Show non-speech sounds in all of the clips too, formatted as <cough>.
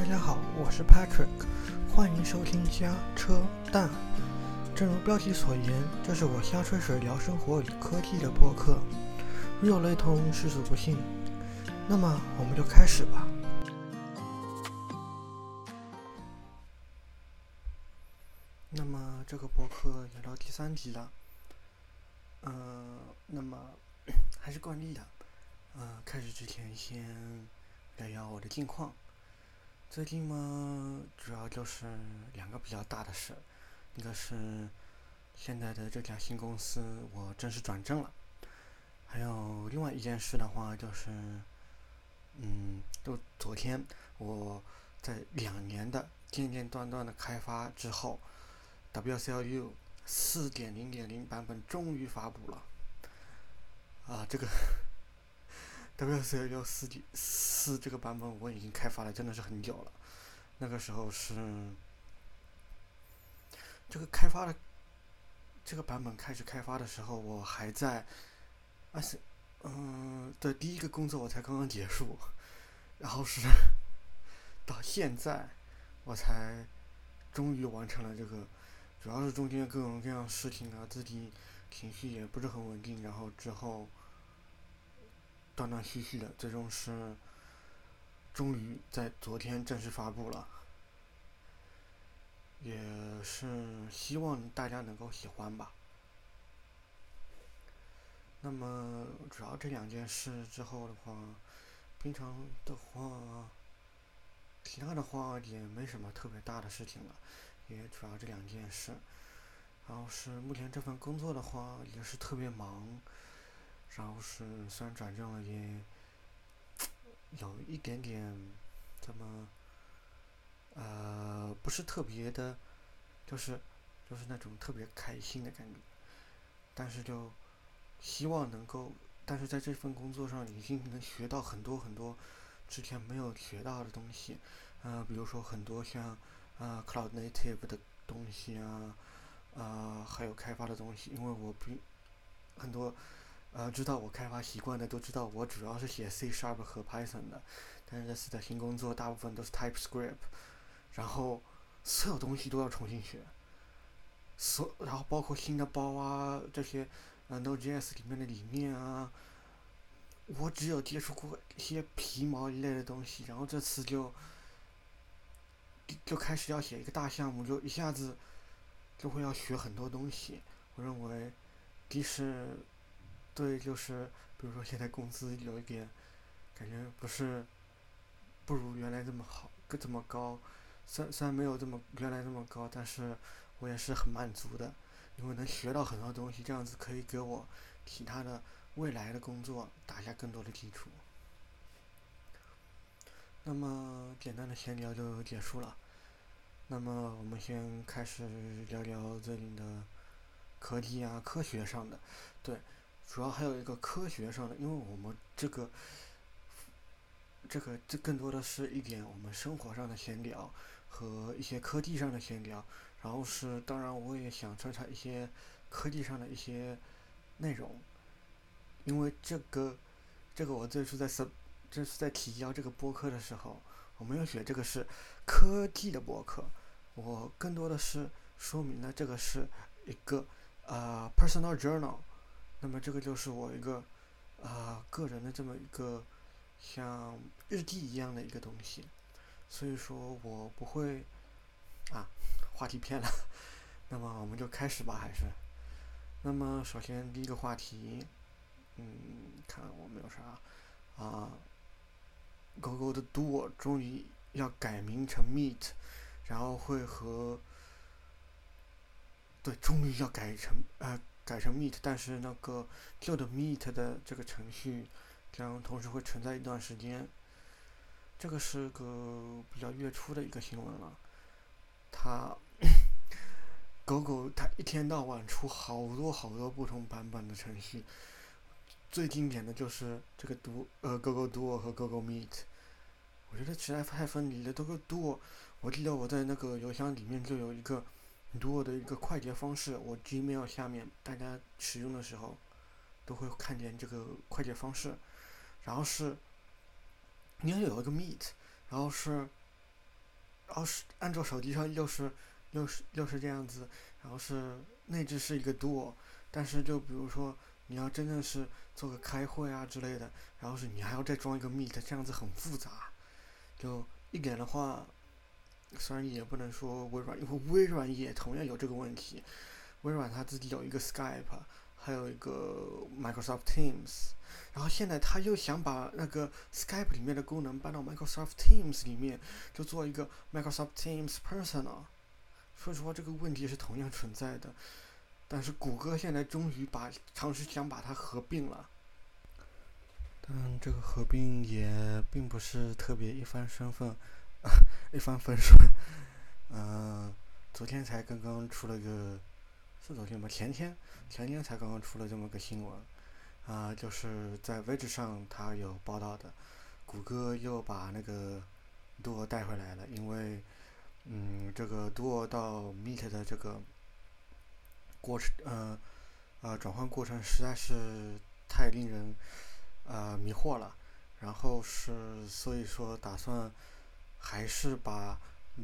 大家好，我是 Patrick，欢迎收听加车蛋。正如标题所言，这是我瞎吹水聊生活与科技的播客，如有雷同，实属不幸。那么我们就开始吧。那么这个播客也到第三集了，嗯、呃，那么还是惯例的，呃，开始之前先聊聊我的近况。最近嘛，主要就是两个比较大的事，一个是现在的这家新公司我正式转正了，还有另外一件事的话就是，嗯，就昨天我在两年的间间断断的开发之后，WCLU 四点零点零版本终于发布了，啊，这个。WSL 四四这个版本我已经开发了，真的是很久了。那个时候是这个开发的这个版本开始开发的时候，我还在，而且嗯，的，第一个工作我才刚刚结束，然后是到现在我才终于完成了这个，主要是中间各种各样事情啊，自己情绪也不是很稳定，然后之后。断断续续的，最终是终于在昨天正式发布了，也是希望大家能够喜欢吧。那么主要这两件事之后的话，平常的话，其他的话也没什么特别大的事情了，也主要这两件事。然后是目前这份工作的话，也是特别忙。然后是虽然转正了，也有一点点怎么呃不是特别的，就是就是那种特别开心的感觉。但是就希望能够，但是在这份工作上已经能学到很多很多之前没有学到的东西，呃，比如说很多像、呃、Cloud Native 的东西啊，啊、呃、还有开发的东西，因为我比很多。呃，知道我开发习惯的都知道，我主要是写 C Sharp 和 Python 的，但是这次的新工作大部分都是 TypeScript，然后所有东西都要重新学，所然后包括新的包啊这些，呃 Node.js 里面的里面啊，我只有接触过一些皮毛一类的东西，然后这次就就开始要写一个大项目，就一下子就会要学很多东西，我认为即使。对，就是比如说现在工资有一点，感觉不是不如原来这么好，不这么高，虽虽然没有这么原来这么高，但是我也是很满足的，因为能学到很多东西，这样子可以给我其他的未来的工作打下更多的基础。那么简单的闲聊就结束了，那么我们先开始聊聊这里的科技啊，科学上的，对。主要还有一个科学上的，因为我们这个，这个这更多的是一点我们生活上的闲聊和一些科技上的闲聊，然后是当然我也想穿插一些科技上的一些内容，因为这个这个我最初在这这是在提交这个播客的时候，我没有写这个是科技的播客，我更多的是说明了这个是一个呃 personal journal。那么这个就是我一个，啊、个人的这么一个像日记一样的一个东西，所以说我不会，啊，话题偏了，<laughs> 那么我们就开始吧，还是，那么首先第一个话题，嗯，看我没有啥，啊，Go Go 的 Do 终于要改名成 Meet，然后会和，对，终于要改成呃。改成 Meet，但是那个旧的 Meet 的这个程序将同时会存在一段时间。这个是个比较月初的一个新闻了。它，Google 它一天到晚出好多好多不同版本的程序，最经典的就是这个 Do，呃 Google Do 和 Google Meet。我觉得实在太分离了。这个 Do，我记得我在那个邮箱里面就有一个。Duo 的一个快捷方式，我 Gmail 下面大家使用的时候都会看见这个快捷方式。然后是，你要有一个 Meet，然后是然后是安卓手机上又是又是又是这样子，然后是内置是一个 Duo，但是就比如说你要真正是做个开会啊之类的，然后是你还要再装一个 Meet，这样子很复杂。就一点的话，虽然也不能说微软，因为微软也同样有这个问题。微软它自己有一个 Skype，还有一个 Microsoft Teams，然后现在他又想把那个 Skype 里面的功能搬到 Microsoft Teams 里面，就做一个 Microsoft Teams Personal。说实话，这个问题是同样存在的。但是谷歌现在终于把尝试想把它合并了，但这个合并也并不是特别一帆风顺，<laughs> 一帆风顺。嗯、昨天才刚刚出了个。是昨天吧？前天，前天才刚刚出了这么个新闻，啊、就是在位置上他有报道的，谷歌又把那个 Duo 带回来了，因为，嗯，这个 Duo 到 Meet 的这个过程，呃，呃，转换过程实在是太令人呃迷惑了，然后是所以说打算还是把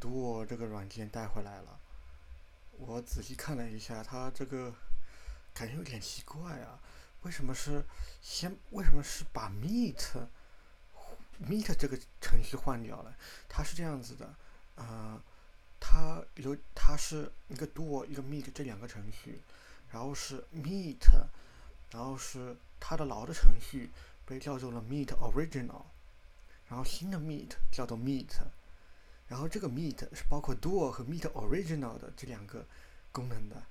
Duo 这个软件带回来了。我仔细看了一下，它这个感觉有点奇怪啊！为什么是先？为什么是把 Meet Meet 这个程序换掉了？它是这样子的，啊、它有它是一个 Duo 一个 Meet 这两个程序，然后是 Meet，然后是它的老的程序被叫做了 Meet Original，然后新的 Meet 叫做 Meet。然后这个 Meet 是包括 Duo 和 Meet Original 的这两个功能的。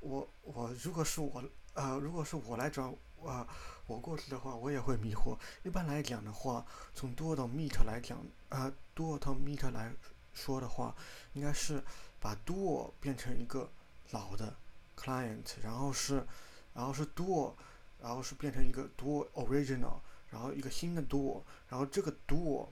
我我如果是我呃如果是我来转啊、呃、我过去的话，我也会迷惑。一般来讲的话，从 Duo 到 Meet 来讲啊、呃、Duo 到 Meet 来说的话，应该是把 Duo 变成一个老的 client，然后是然后是 Duo，然后是变成一个 Duo Original，然后一个新的 Duo，然后这个 Duo。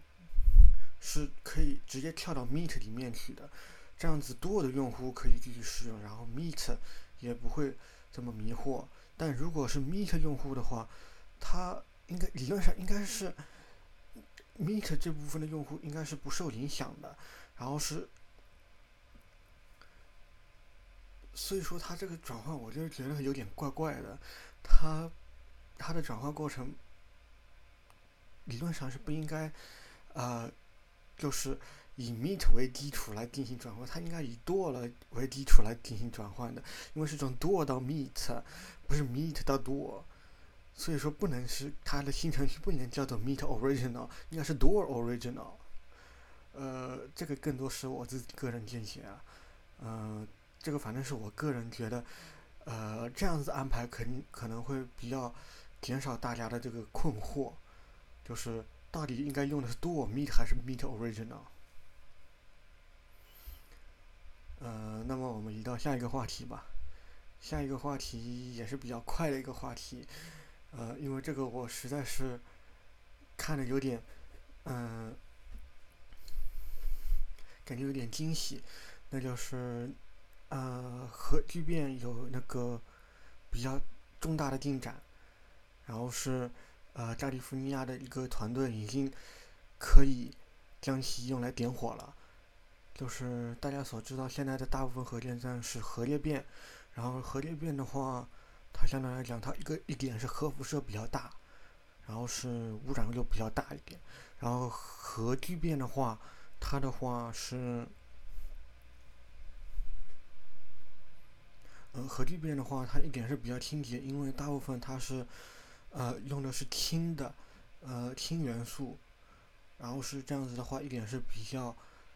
是可以直接跳到 Meet 里面去的，这样子 Duo 的用户可以继续使用，然后 Meet 也不会这么迷惑。但如果是 Meet 用户的话，他应该理论上应该是 Meet 这部分的用户应该是不受影响的。然后是，所以说他这个转换，我就觉得有点怪怪的。他他的转换过程理论上是不应该，呃。就是以 Meet 为基础来进行转换，它应该以 Duo 来为基础来进行转换的，因为是从 Duo 到 Meet，不是 Meet 到 Duo，所以说不能是它的新程序不能叫做 Meet Original，应该是 Duo Original。呃，这个更多是我自己个人见解啊，呃，这个反正是我个人觉得，呃，这样子安排肯定可能会比较减少大家的这个困惑，就是。到底应该用的是 Duo Meet 还是 Meet Original？呃，那么我们移到下一个话题吧。下一个话题也是比较快的一个话题，呃，因为这个我实在是看的有点，嗯、感觉有点惊喜，那就是呃，核聚变有那个比较重大的进展，然后是。呃，加利福尼亚的一个团队已经可以将其用来点火了。就是大家所知道，现在的大部分核电站是核裂变，然后核裂变的话，它相对来讲，它一个一点是核辐射比较大，然后是污染又比较大一点。然后核聚变的话，它的话是，嗯，核聚变的话，它一点是比较清洁，因为大部分它是。呃，用的是氢的，呃，氢元素，然后是这样子的话，一点是比较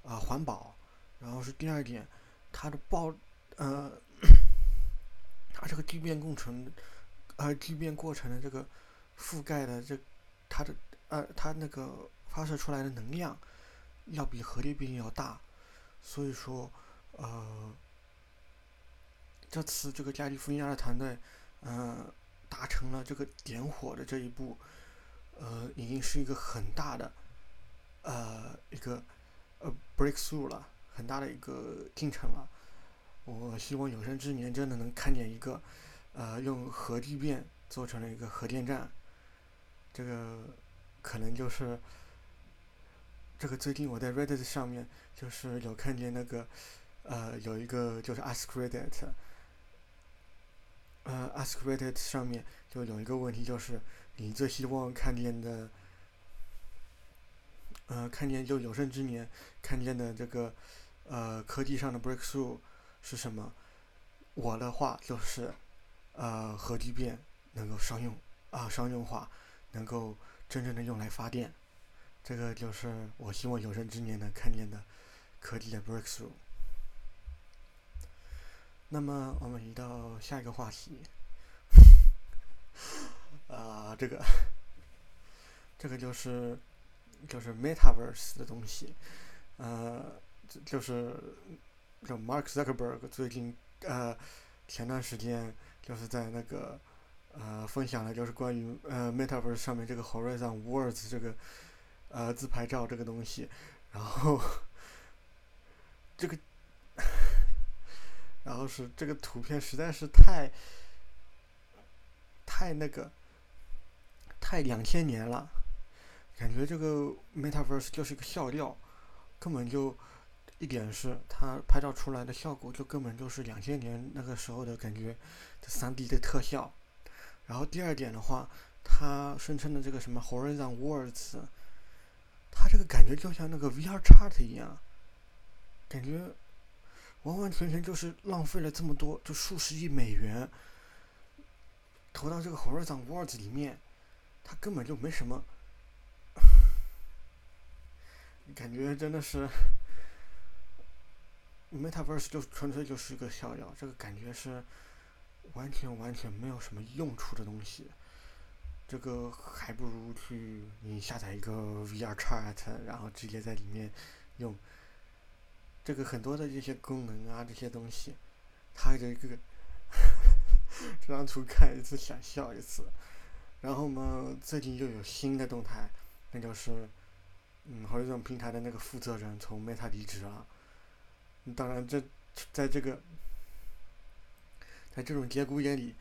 啊、呃、环保，然后是第二点，它的爆，呃，它这个聚变工程，呃，聚变过程的这个覆盖的这，它的呃，它那个发射出来的能量，要比核裂变要大，所以说，呃，这次这个加利福尼亚的团队，嗯、达成了这个点火的这一步，呃，已经是一个很大的，呃，一个呃 breakthrough 了，很大的一个进程了。我希望有生之年真的能看见一个，呃，用核聚变做成了一个核电站，这个可能就是这个最近我在 Reddit 上面就是有看见那个，呃，有一个就是 Ask Reddit，呃，Ask Reddit 上面就有一个问题，就是你最希望看见的，呃，看见就有生之年看见的这个，呃，科技上的 breakthrough 是什么？我的话就是，呃，核聚变能够商用啊、商用化，能够真正的用来发电。这个就是我希望有生之年能看见的科技的 breakthrough。那么我们移到下一个话题，啊、这个，这个就是就是 metaverse 的东西，呃，就是就 Mark Zuckerberg 最近呃前段时间就是在那个呃分享了就是关于呃 metaverse 上面这个 Horizon Worlds 这个。呃，自拍照这个东西，然后 <laughs> 这个，然后是这个图片实在是太太那个太两千年了，感觉这个 Metaverse 就是个笑料，根本就一点是它拍照出来的效果就根本就是两千年那个时候的感觉，这 3D 的特效。然后第二点的话，它声称的这个什么 Horizon words”，。它这个感觉就像那个 VR chart 一样，感觉完完全全就是浪费了这么多，就数十亿美元投到这个 Horizon Worlds 里面，它根本就没什么，感觉真的是 <laughs> Metaverse 就纯粹就是一个笑料，这个感觉是完全完全没有什么用处的东西。这个还不如去你下载一个 VRChat，然后直接在里面用。这个很多的这些功能啊，这些东西，它这个 <laughs> 这张图看一次想笑一次。然后嘛，最近又有新的动态，那就是，嗯，好像这种平台的那个负责人从 Meta 离职了。当然，这在这个在这种节骨眼里，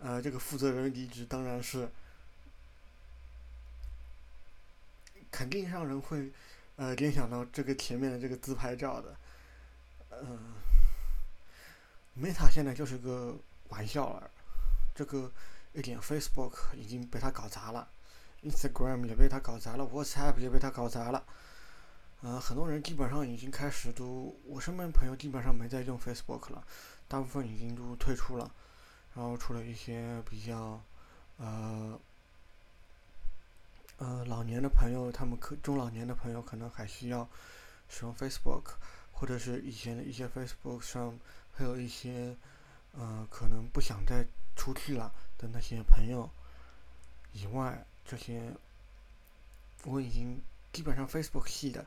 呃，这个负责人离职当然是。肯定让人会，呃，联想到这个前面的这个自拍照的，嗯、，Meta 现在就是个玩笑了，这个一点 Facebook 已经被他搞砸了，Instagram 也被他搞砸了，WhatsApp 也被他搞砸了，嗯、很多人基本上已经开始都，我身边朋友基本上没在用 Facebook 了，大部分已经都退出了，然后除了一些比较，呃。呃，老年的朋友，他们可中老年的朋友可能还需要使用 Facebook，或者是以前的一些 Facebook 上还有一些呃可能不想再出去了的那些朋友以外，这些我已经基本上 Facebook 系的，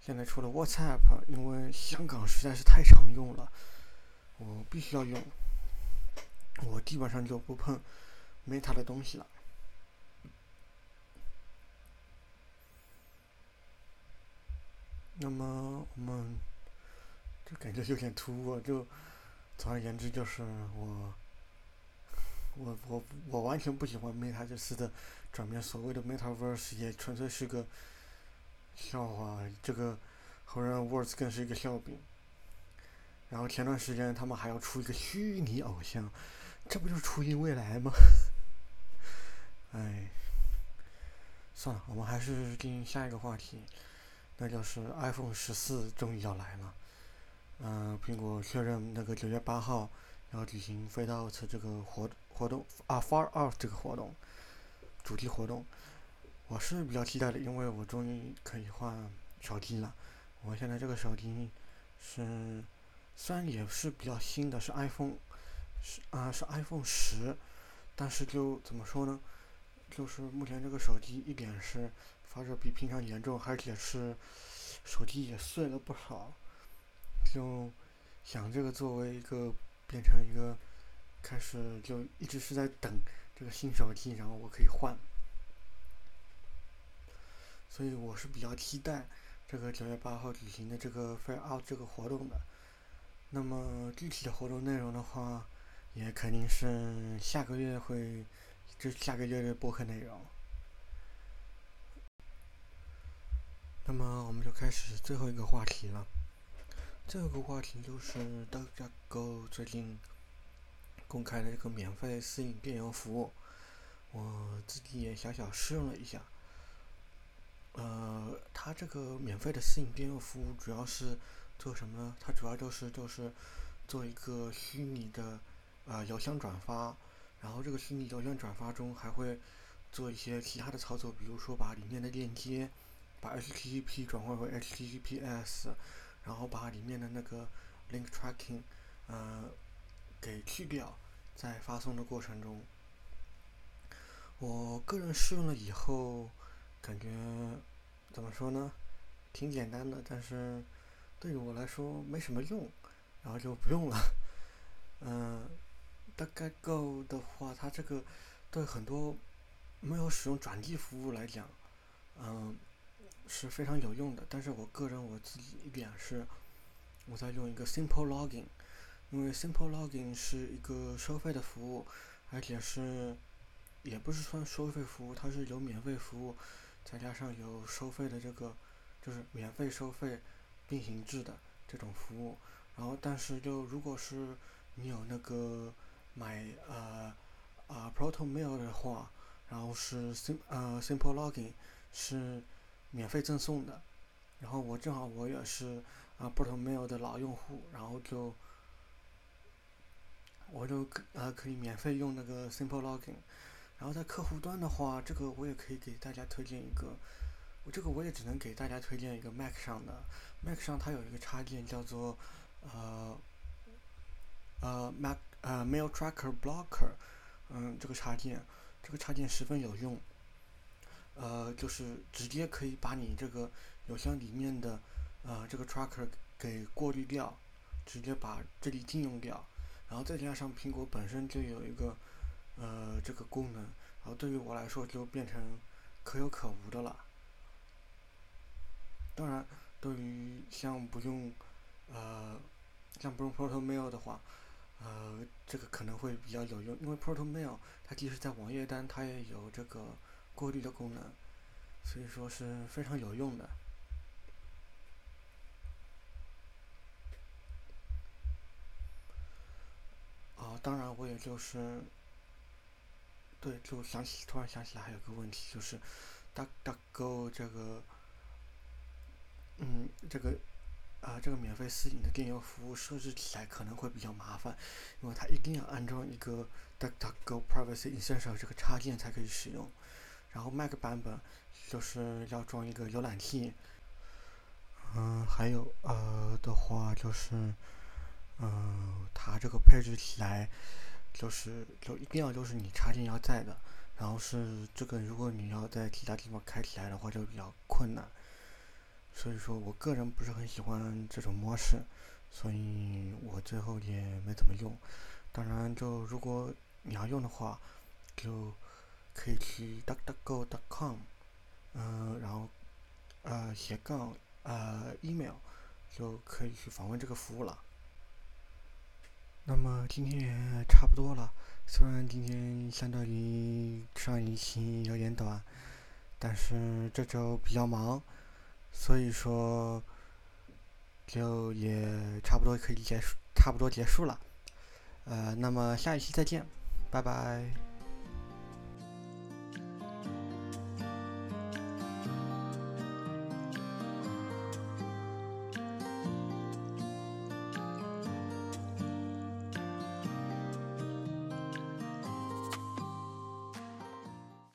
现在除了 WhatsApp，因为香港实在是太常用了，我必须要用，我基本上就不碰 Meta 的东西了。那么我们就感觉有点突兀，就总而言之就是我我我我完全不喜欢 Meta 这次的转变，所谓的 Metaverse 也纯粹是个笑话，这个 Horizon Worlds 更是一个笑柄。然后前段时间他们还要出一个虚拟偶像，这不就是初音未来吗？<laughs> 哎，算了，我们还是进下一个话题。那就是 iPhone 十四终于要来了，嗯、苹果确认那个九月八号要举行 Fade Out 这个活活动啊，Far Out 这个活动，主题活动，我是比较期待的，因为我终于可以换手机了。我现在这个手机是虽然也是比较新的，是 iPhone 是啊是 iPhone 十，但是就怎么说呢？就是目前这个手机一点是。发热比平常严重，而且是手机也碎了不少，就想这个作为一个变成一个开始就一直是在等这个新手机，然后我可以换，所以我是比较期待这个九月八号举行的这个 Fair Out 这个活动的。那么具体的活动内容的话，也肯定是下个月会，就下个月的播客内容。那么我们就开始最后一个话题了。这个话题就是 DuckDuckGo 最近公开的一个免费私隐电邮服务，我自己也小小试用了一下。呃，它这个免费的私隐电邮服务主要是做什么呢？它主要就是就是做一个虚拟的呃邮箱转发，然后这个虚拟邮箱转发中还会做一些其他的操作，比如说把里面的链接。把 HTTP 转换为 HTTPS，然后把里面的那个 link tracking，呃，给去掉，在发送的过程中，我个人试用了以后，感觉怎么说呢，挺简单的，但是对于我来说没什么用，然后就不用了。嗯、<laughs> 呃，大概够的话，它这个对很多没有使用转递服务来讲，嗯、是非常有用的，但是我个人我自己一点是，我在用一个 Simple Login，因为 Simple Login 是一个收费的服务，而且是，也不是算收费服务，它是有免费服务，再加上有收费的这个，就是免费收费并行制的这种服务，然后但是就如果是你有那个买呃啊 Proto Mail 的话，然后是 Sim 呃 Simple Logging 是。免费赠送的，然后我正好我也是啊不同 mail 的老用户，然后就我就可呃可以免费用那个 Simple Login，然后在客户端的话，这个我也可以给大家推荐一个，我这个我也只能给大家推荐一个 Mac 上的，Mac 上它有一个插件叫做呃呃 Mac 呃 Mail Tracker Blocker，嗯，这个插件这个插件十分有用。呃，就是直接可以把你这个邮箱里面的呃这个 tracker 给过滤掉，直接把这里禁用掉，然后再加上苹果本身就有一个呃这个功能，然后对于我来说就变成可有可无的了。当然，对于像不用呃像不用 Proto Mail 的话，呃这个可能会比较有用，因为 Proto Mail 它即使在网页端它也有这个。过滤的功能，所以说是非常有用的。啊，当然我也就是，对，就想起突然想起来还有个问题，就是，DuckDuckGo 这个，嗯，这个，啊，这个免费私隐的电邮服务设置起来可能会比较麻烦，因为它一定要安装一个 DuckDuckGo Privacy Essential 这个插件才可以使用。然后 Mac 版本就是要装一个浏览器，嗯，还有呃的话就是，嗯，它这个配置起来就是就一定要就是你插件要在的，然后是这个如果你要在其他地方开起来的话就比较困难，所以说我个人不是很喜欢这种模式，所以我最后也没怎么用。当然，就如果你要用的话，就。可以去 duckduckgo.com，嗯，然后呃斜杠呃 email 就可以去访问这个服务了。那么今天也差不多了，虽然今天相当于上一期有点短，但是这周比较忙，所以说就也差不多可以结束，差不多结束了。呃，那么下一期再见，拜拜。